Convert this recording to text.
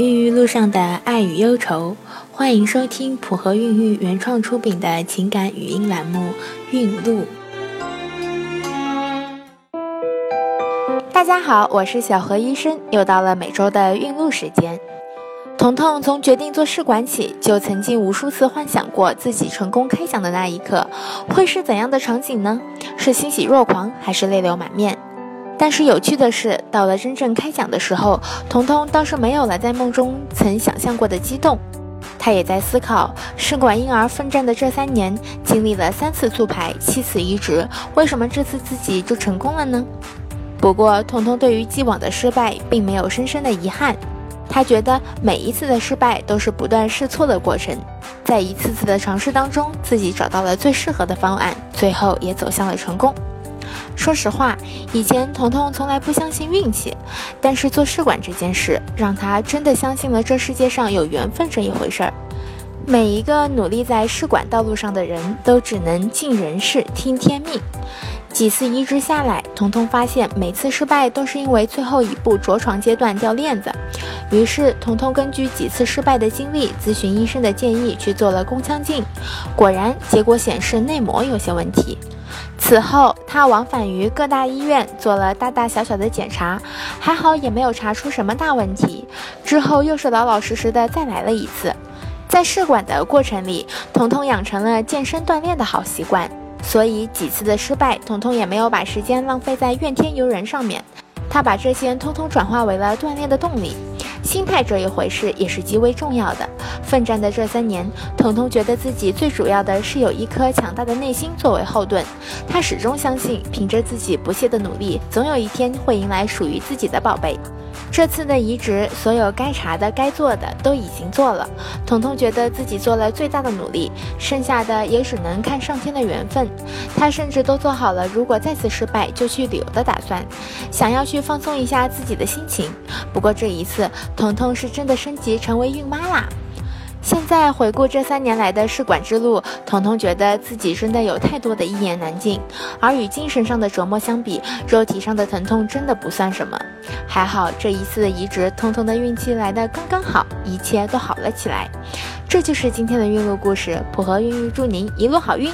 孕育路上的爱与忧愁，欢迎收听普和孕育原创出品的情感语音栏目《孕路》。大家好，我是小何医生，又到了每周的孕路时间。彤彤从决定做试管起，就曾经无数次幻想过自己成功开奖的那一刻会是怎样的场景呢？是欣喜若狂，还是泪流满面？但是有趣的是，到了真正开讲的时候，彤彤倒是没有了在梦中曾想象过的激动。她也在思考，试管婴儿奋战的这三年，经历了三次促排、七次移植，为什么这次自己就成功了呢？不过，彤彤对于既往的失败并没有深深的遗憾。她觉得每一次的失败都是不断试错的过程，在一次次的尝试当中，自己找到了最适合的方案，最后也走向了成功。说实话，以前彤彤从来不相信运气，但是做试管这件事，让她真的相信了这世界上有缘分这一回事儿。每一个努力在试管道路上的人都只能尽人事听天命。几次移植下来，彤彤发现每次失败都是因为最后一步着床阶段掉链子。于是，彤彤根据几次失败的经历，咨询医生的建议去做了宫腔镜，果然结果显示内膜有些问题。此后，他往返于各大医院做了大大小小的检查，还好也没有查出什么大问题。之后又是老老实实的再来了一次。在试管的过程里，彤彤养成了健身锻炼的好习惯，所以几次的失败，彤彤也没有把时间浪费在怨天尤人上面。他把这些通通转化为了锻炼的动力。心态这一回事也是极为重要的。奋战的这三年，彤彤觉得自己最主要的是有一颗强大的内心作为后盾。他始终相信，凭着自己不懈的努力，总有一天会迎来属于自己的宝贝。这次的移植，所有该查的、该做的都已经做了。彤彤觉得自己做了最大的努力，剩下的也只能看上天的缘分。他甚至都做好了如果再次失败就去旅游的打算，想要去放松一下自己的心情。不过这一次，彤彤是真的升级成为孕妈啦。现在回顾这三年来的试管之路，彤彤觉得自己真的有太多的一言难尽，而与精神上的折磨相比，肉体上的疼痛真的不算什么。还好这一次的移植，彤彤的运气来得刚刚好，一切都好了起来。这就是今天的孕路故事，普和孕育祝您一路好运。